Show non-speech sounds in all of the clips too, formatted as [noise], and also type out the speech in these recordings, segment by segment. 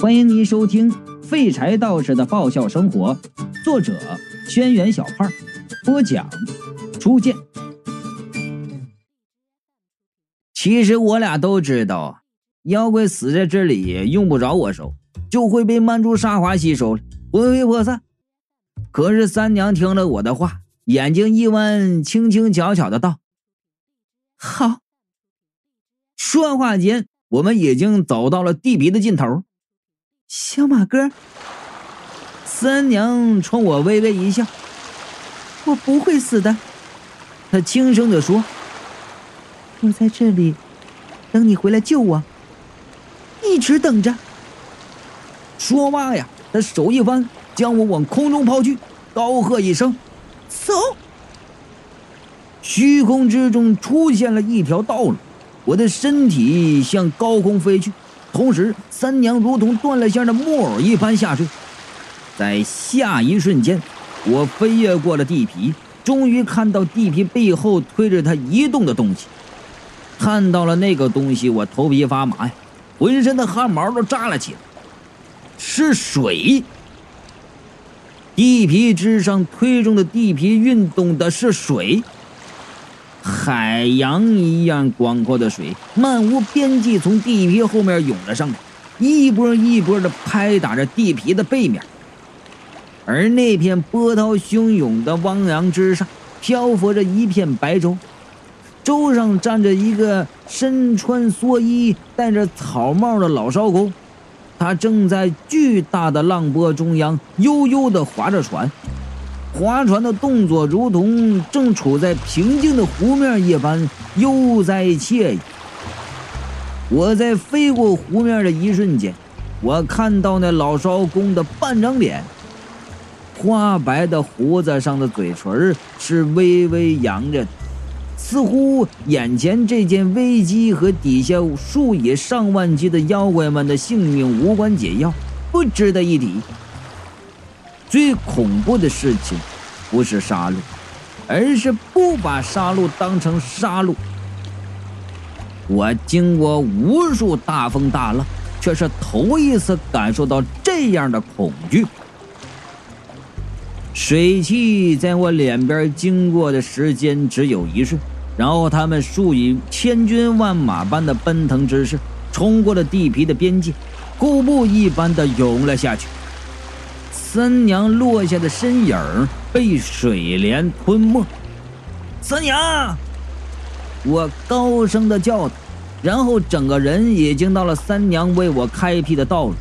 欢迎您收听《废柴道士的爆笑生活》，作者：轩辕小胖，播讲：初见。其实我俩都知道，妖怪死在这里用不着我收，就会被曼珠沙华吸收了，魂飞魄散。可是三娘听了我的话，眼睛一弯，轻轻巧巧的道：“好。”说话间，我们已经走到了地皮的尽头。小马哥，三娘冲我微微一笑：“我不会死的。”她轻声的说：“我在这里等你回来救我，一直等着。”说罢呀，她手一翻，将我往空中抛去，高喝一声：“走！”虚空之中出现了一条道路，我的身体向高空飞去。同时，三娘如同断了线的木偶一般下坠，在下一瞬间，我飞越过了地皮，终于看到地皮背后推着它移动的东西。看到了那个东西，我头皮发麻呀，浑身的汗毛都炸了起来。是水，地皮之上推动的地皮运动的是水。海洋一样广阔的水，漫无边际，从地皮后面涌了上来，一波一波的拍打着地皮的背面。而那片波涛汹涌的汪洋之上，漂浮着一片白舟，舟上站着一个身穿蓑衣、戴着草帽的老艄公，他正在巨大的浪波中央悠悠地划着船。划船的动作如同正处在平静的湖面一般悠哉惬意。我在飞过湖面的一瞬间，我看到那老艄公的半张脸，花白的胡子上的嘴唇是微微扬着的，似乎眼前这件危机和底下数以上万计的妖怪们的性命无关紧要，不值得一提。最恐怖的事情，不是杀戮，而是不把杀戮当成杀戮。我经过无数大风大浪，却是头一次感受到这样的恐惧。水汽在我脸边经过的时间只有一瞬，然后他们数以千军万马般的奔腾之势，冲过了地皮的边界，瀑布一般的涌了下去。三娘落下的身影被水帘吞没。三娘，我高声的叫，然后整个人已经到了三娘为我开辟的道路。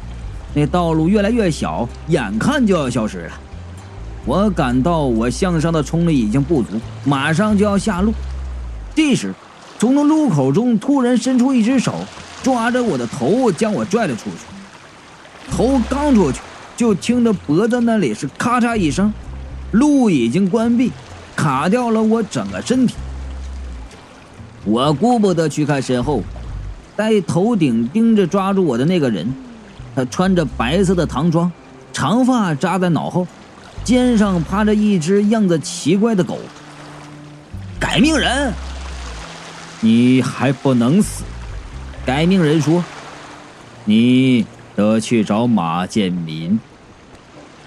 那道路越来越小，眼看就要消失了。我感到我向上的冲力已经不足，马上就要下路。这时，从那路口中突然伸出一只手，抓着我的头，将我拽了出去。头刚出去。就听着脖子那里是咔嚓一声，路已经关闭，卡掉了我整个身体。我顾不得去看身后，在头顶盯着抓住我的那个人，他穿着白色的唐装，长发扎在脑后，肩上趴着一只样子奇怪的狗。改命人，你还不能死！改命人说：“你得去找马建民。”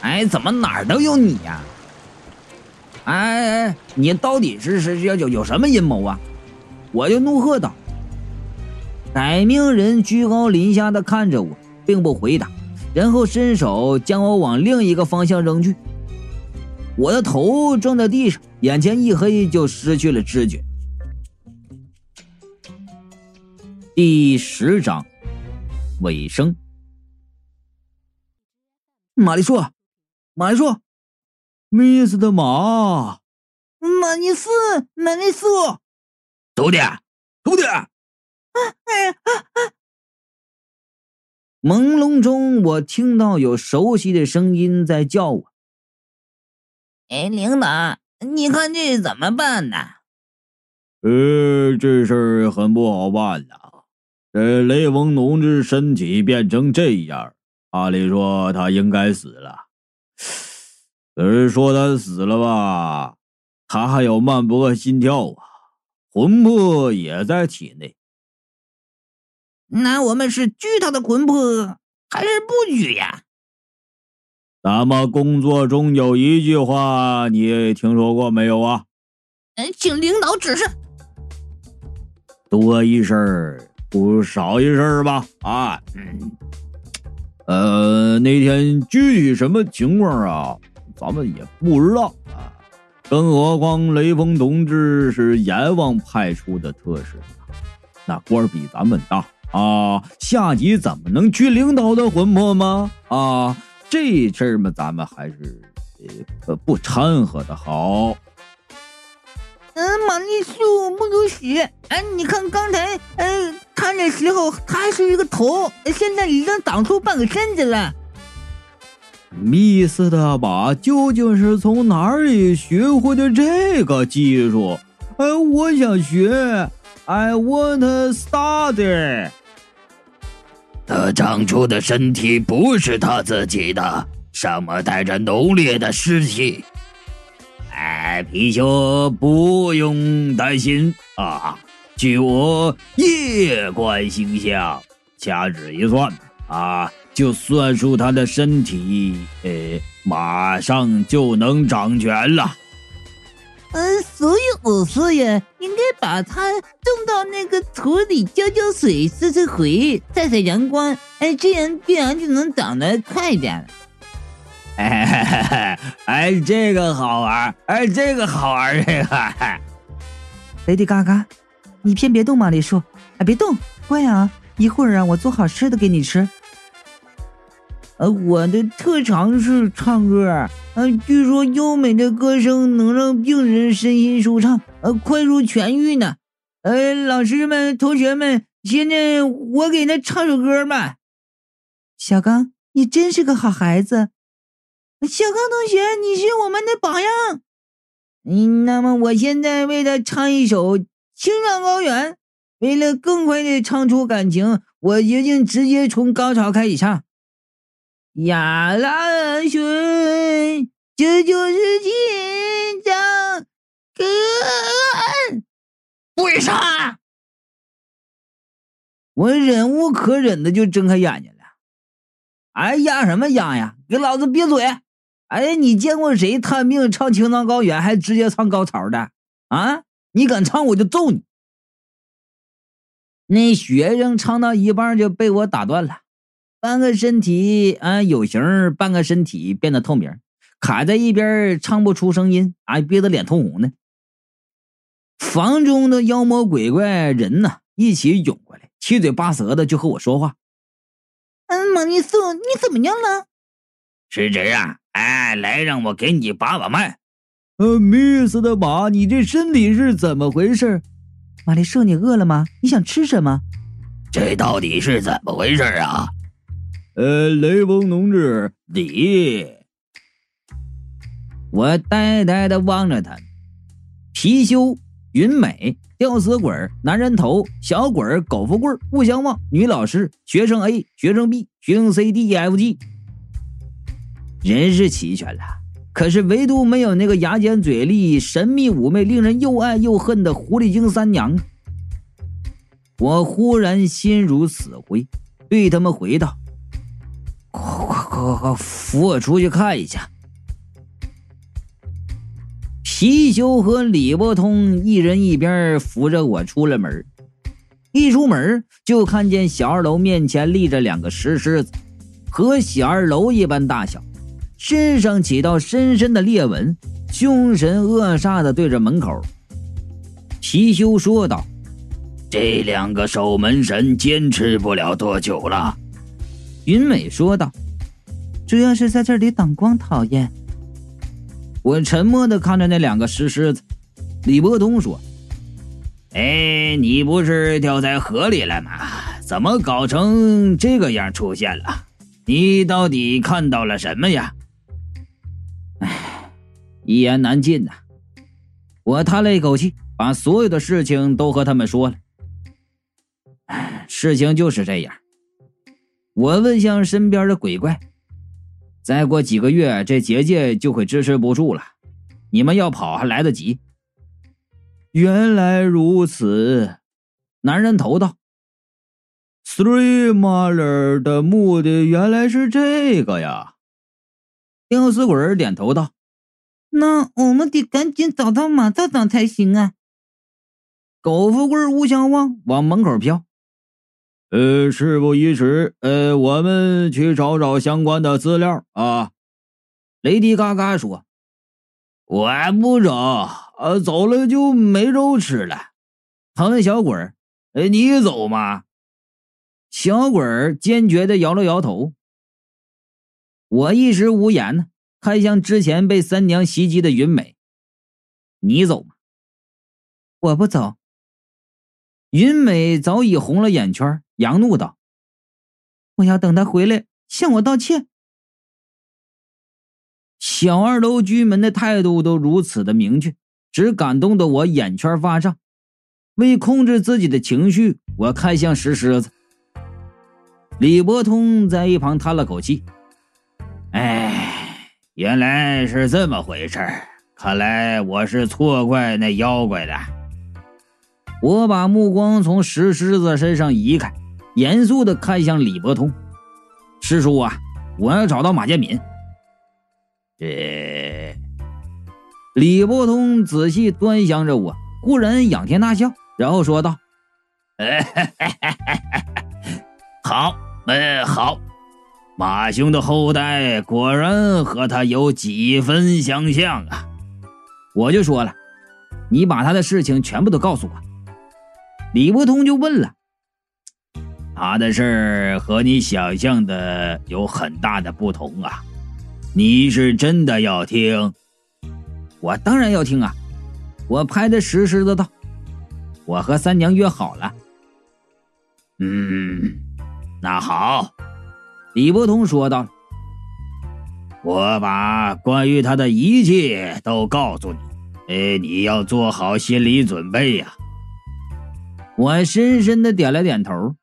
哎，怎么哪儿都有你呀？哎哎哎，你到底是是要有有什么阴谋啊？我就怒喝道。改命人居高临下的看着我，并不回答，然后伸手将我往另一个方向扔去。我的头撞在地上，眼前一黑，就失去了知觉。第十章尾声。玛丽说。马尼说：“Miss 的马，马尼斯，马尼斯，徒弟，徒弟！”啊哎啊啊！朦胧中，我听到有熟悉的声音在叫我：“哎，领导，你看这怎么办呢？”“呃，这事儿很不好办呐。这雷锋同志身体变成这样，按理说他应该死了。”有人说他死了吧？他还有慢搏心跳啊，魂魄也在体内。那我们是拘他的魂魄，还是不拘呀？咱们工作中有一句话，你听说过没有啊？嗯，请领导指示。多一事不如少一事吧？啊，嗯，呃，那天具体什么情况啊？咱们也不知道啊。更何况雷锋同志是阎王派出的特使，那官比咱们大啊，下级怎么能去领导的魂魄吗？啊，这事儿嘛，咱们还是呃不掺和的好。嗯，玛丽素不如死。哎，你看刚才，嗯，看的时候他还是一个头，现在已经长出半个身子了。密斯的马究竟是从哪里学会的这个技术？哎，我想学。I want study。他长出的身体不是他自己的，上面带着浓烈的尸气。哎，貔貅不用担心啊！据我夜观星象，掐指一算啊，就算出他的身体，呃，马上就能掌权了。嗯，所以我说呀，应该把它种到那个土里，浇浇水，施施肥，晒晒阳光，哎，这样必然就能长得快点了。哎 [laughs] 哎，这个好玩哎，这个好玩这个。[laughs] 雷迪嘎嘎，你先别动嘛，李叔，哎，别动，乖啊，一会儿啊，我做好吃的给你吃。呃，我的特长是唱歌，呃，据说优美的歌声能让病人身心舒畅，呃，快速痊愈呢。呃，老师们、同学们，现在我给他唱首歌吧。小刚，你真是个好孩子。小刚同学，你是我们的榜样。嗯，那么我现在为他唱一首《青藏高原》。为了更快的唱出感情，我决定直接从高潮开始唱。呀啦水，这就是青藏高原。为啥？我忍无可忍的就睁开眼睛了。哎呀，什么呀呀？给老子闭嘴！哎，你见过谁探病唱《青藏高原》还直接唱高潮的啊？你敢唱我就揍你！那学生唱到一半就被我打断了，半个身体啊有形，半个身体变得透明，卡在一边唱不出声音，啊憋得脸通红的。房中的妖魔鬼怪人呢一起涌过来，七嘴八舌的就和我说话。嗯，玛丽素，你怎么样了？是这样。哎，来，让我给你把把脉。呃，密斯的马，你这身体是怎么回事？玛丽舍，你饿了吗？你想吃什么？这到底是怎么回事啊？呃，雷锋同志，你……我呆呆的望着他。貔貅、云美、吊死鬼、男人头、小鬼、狗富贵、不相忘、女老师、学生 A、学生 B、学生 C、D、E、F、G。人是齐全了，可是唯独没有那个牙尖嘴利、神秘妩媚、令人又爱又恨的狐狸精三娘。我忽然心如死灰，对他们回道：“快快快，扶我出去看一下。”貔貅和李伯通一人一边扶着我出了门，一出门就看见小二楼面前立着两个石狮子，和小二楼一般大小。身上起到深深的裂纹，凶神恶煞的对着门口。貔貅说道：“这两个守门神坚持不了多久了。”云美说道：“主要是在这里挡光讨厌。”我沉默的看着那两个石狮子。李伯通说：“哎，你不是掉在河里了吗？怎么搞成这个样出现了？你到底看到了什么呀？”一言难尽呐！我叹了一口气，把所有的事情都和他们说了。事情就是这样。我问向身边的鬼怪：“再过几个月，这结界就会支持不住了，你们要跑还来得及。”原来如此，男人头道。Three Mother 的目的原来是这个呀！吊死鬼点头道：“那我们得赶紧找到马道长才行啊！”狗富贵无相望，往门口飘。呃，事不宜迟，呃，我们去找找相关的资料啊。雷迪嘎嘎说：“我不走，呃，走了就没肉吃了。”他问小鬼儿：“哎，你走吗？”小鬼儿坚决的摇了摇头。我一时无言呢，看向之前被三娘袭击的云美：“你走吗？”“我不走。”云美早已红了眼圈。杨怒道：“我要等他回来向我道歉。”小二楼居民的态度都如此的明确，只感动的我眼圈发胀。为控制自己的情绪，我看向石狮子。李伯通在一旁叹了口气：“哎，原来是这么回事看来我是错怪那妖怪的。”我把目光从石狮子身上移开。严肃的看向李伯通，师叔啊，我要找到马建敏。这李伯通仔细端详着我，忽然仰天大笑，然后说道：“ [laughs] 好，嗯，好，马兄的后代果然和他有几分相像啊！”我就说了：“你把他的事情全部都告诉我。”李伯通就问了。他的事儿和你想象的有很大的不同啊！你是真的要听？我当然要听啊！我拍的实实的道：“我和三娘约好了。”嗯，那好，李伯通说道：“我把关于他的一切都告诉你，哎，你要做好心理准备呀！”我深深的点了点头。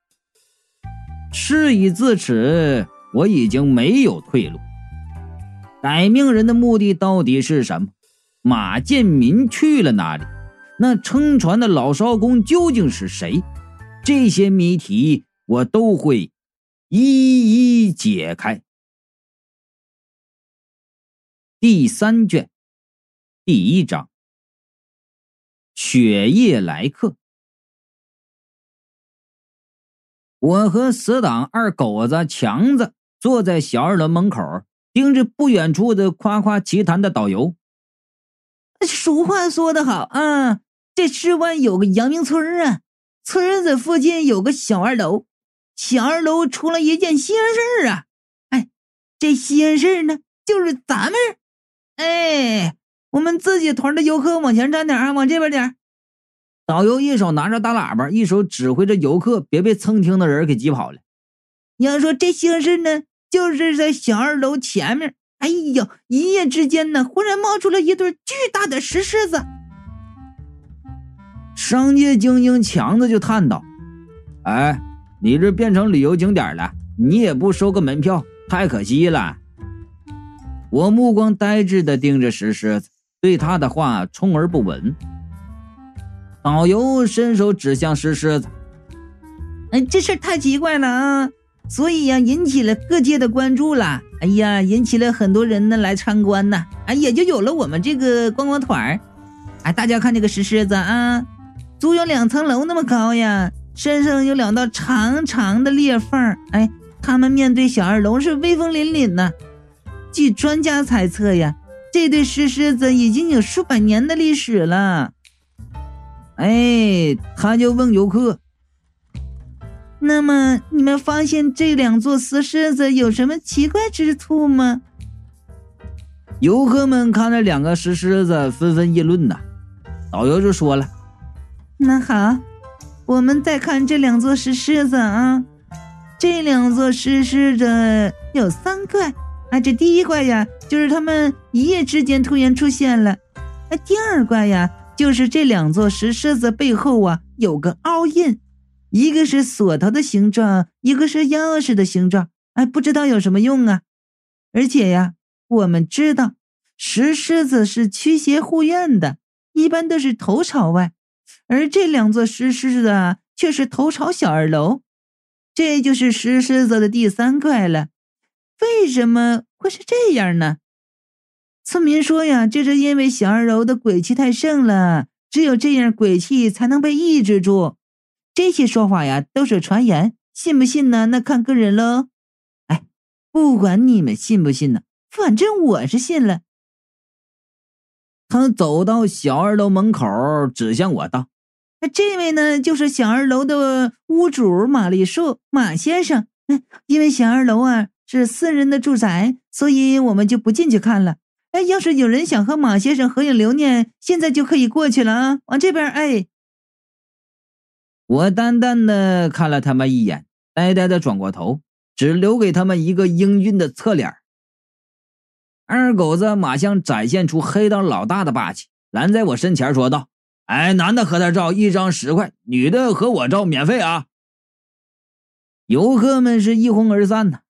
事已至此，我已经没有退路。改命人的目的到底是什么？马建民去了哪里？那撑船的老艄公究竟是谁？这些谜题我都会一一解开。第三卷，第一章：雪夜来客。我和死党二狗子强子坐在小二楼门口，盯着不远处的夸夸其谈的导游。俗话说得好啊，这世外有个阳明村啊，村子附近有个小二楼，小二楼出了一件稀罕事儿啊！哎，这稀罕事儿呢，就是咱们，哎，我们自己团的游客往前站点啊，往这边点。导游一手拿着大喇叭，一手指挥着游客，别被蹭听的人给挤跑了。你要说这形事呢，就是在小二楼前面。哎呦，一夜之间呢，忽然冒出了一对巨大的石狮子。商界精英强子就叹道：“哎，你这变成旅游景点了，你也不收个门票，太可惜了。”我目光呆滞的盯着石狮子，对他的话充耳不闻。导游伸手指向石狮子：“哎，这事儿太奇怪了啊！所以呀，引起了各界的关注了。哎呀，引起了很多人呢来参观呢。哎，也就有了我们这个观光团儿。哎，大家看这个石狮子啊，足有两层楼那么高呀，身上有两道长长的裂缝。哎，他们面对小二楼是威风凛凛呢。据专家猜测呀，这对石狮子已经有数百年的历史了。”哎，他就问游客：“那么你们发现这两座石狮子有什么奇怪之处吗？”游客们看着两个石狮子，纷纷议论呐。导游就说了：“那好，我们再看这两座石狮子啊。这两座石狮子有三怪啊。这第一怪呀，就是他们一夜之间突然出现了。哎，第二怪呀。”就是这两座石狮子背后啊，有个凹印，一个是锁头的形状，一个是钥匙的形状。哎，不知道有什么用啊？而且呀，我们知道石狮子是驱邪护院的，一般都是头朝外，而这两座石狮子却是头朝小二楼。这就是石狮子的第三怪了。为什么会是这样呢？村民说呀，这是因为小二楼的鬼气太盛了，只有这样鬼气才能被抑制住。这些说法呀，都是传言，信不信呢？那看个人喽。哎，不管你们信不信呢，反正我是信了。他走到小二楼门口，指向我道：“那这位呢，就是小二楼的屋主马丽树马先生。嗯，因为小二楼啊是私人的住宅，所以我们就不进去看了。哎，要是有人想和马先生合影留念，现在就可以过去了啊，往这边。哎。”我淡淡的看了他们一眼，呆呆的转过头，只留给他们一个英俊的侧脸。二狗子马上展现出黑道老大的霸气，拦在我身前说道：“哎，男的和他照一张十块，女的和我照免费啊！”游客们是一哄而散呢。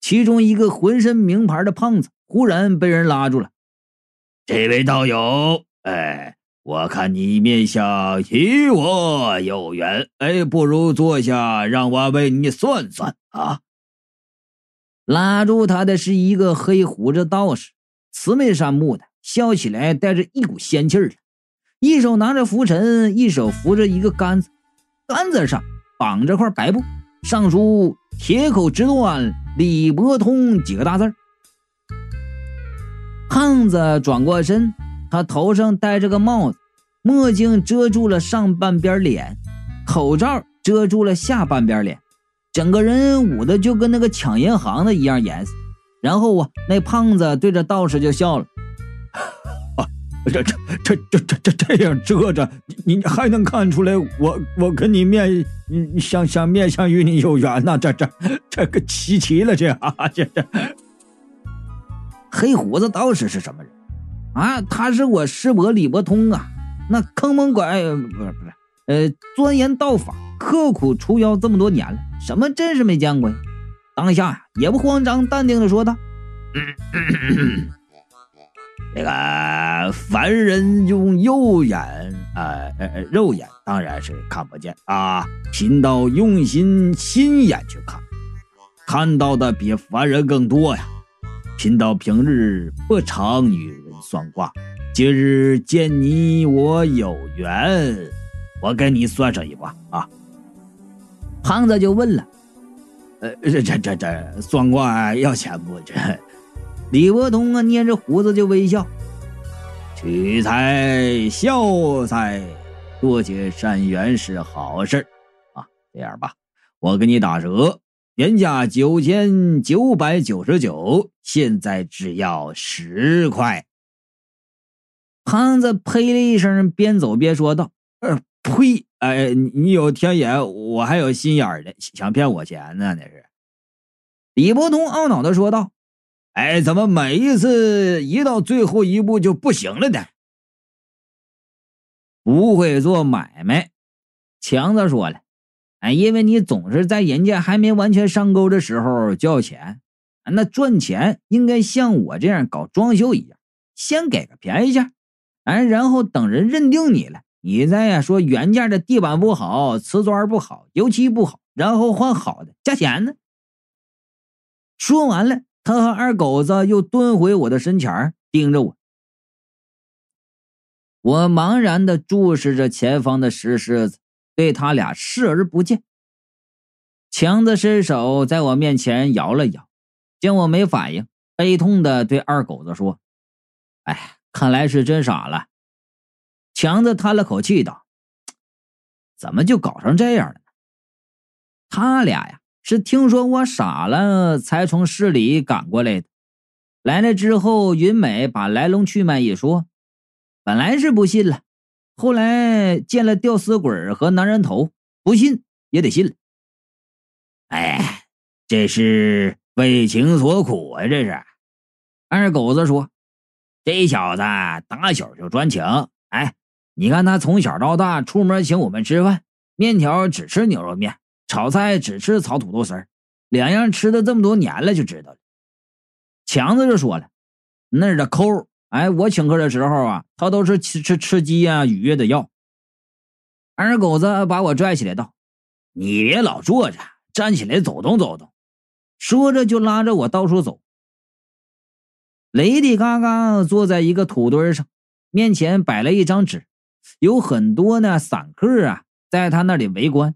其中一个浑身名牌的胖子忽然被人拉住了：“这位道友，哎。”我看你面相与我有缘，哎，不如坐下，让我为你算算啊！拉住他的是一个黑胡子道士，慈眉善目的，笑起来带着一股仙气儿一手拿着拂尘，一手扶着一个杆子，杆子上绑着块白布，上书“铁口直断李伯通”几个大字胖子转过身。他头上戴着个帽子，墨镜遮住了上半边脸，口罩遮住了下半边脸，整个人捂的就跟那个抢银行的一样严实。然后啊，那胖子对着道士就笑了：“啊，这这这这这这这样遮着，你你还能看出来我我跟你面相相面相与你有缘呐？这这这个稀奇了，这啊这这黑胡子道士是什么人？”啊，他是我师伯李伯通啊，那坑蒙拐不是不是，呃，钻研道法，刻苦除妖这么多年了，什么阵势没见过呀？当下，也不慌张，淡定的说道：“ [coughs] 这个凡人用右眼，呃呃，肉眼当然是看不见啊，贫道用心心眼去看，看到的比凡人更多呀。贫道平日不常与人。”算卦，今日见你我有缘，我给你算上一卦啊。胖子就问了：“呃，这这这这算卦要钱不？”这李伯通啊，捏着胡子就微笑：“取财消灾，多结善缘是好事啊。这样吧，我给你打折，原价九千九百九十九，现在只要十块。”胖子呸了一声，边走边说道：“呃，呸！哎，你有天眼，我还有心眼的，想骗我钱呢？那是。”李伯通懊恼的说道：“哎，怎么每一次一到最后一步就不行了呢？”不会做买卖，强子说了：“哎，因为你总是在人家还没完全上钩的时候交钱，那赚钱应该像我这样搞装修一样，先给个便宜价。”哎，然后等人认定你了，你再呀说原价的地板不好，瓷砖不好，油漆不好，然后换好的，加钱呢。说完了，他和二狗子又蹲回我的身前，盯着我。我茫然的注视着前方的石狮子，对他俩视而不见。强子伸手在我面前摇了摇，见我没反应，悲痛的对二狗子说：“哎。”看来是真傻了，强子叹了口气道：“怎么就搞成这样了？”他俩呀是听说我傻了，才从市里赶过来的。来了之后，云美把来龙去脉一说，本来是不信了，后来见了吊死鬼和男人头，不信也得信了。哎，这是为情所苦啊！这是，二狗子说。这小子打小就专情，哎，你看他从小到大出门请我们吃饭，面条只吃牛肉面，炒菜只吃炒土豆丝儿，两样吃的这么多年了，就知道了。强子就说了，那的抠，哎，我请客的时候啊，他都是吃吃吃鸡呀、鱼的要。二狗子把我拽起来道：“你别老坐着，站起来走动走动。”说着就拉着我到处走。雷迪嘎嘎坐在一个土堆上，面前摆了一张纸，有很多呢散客啊在他那里围观。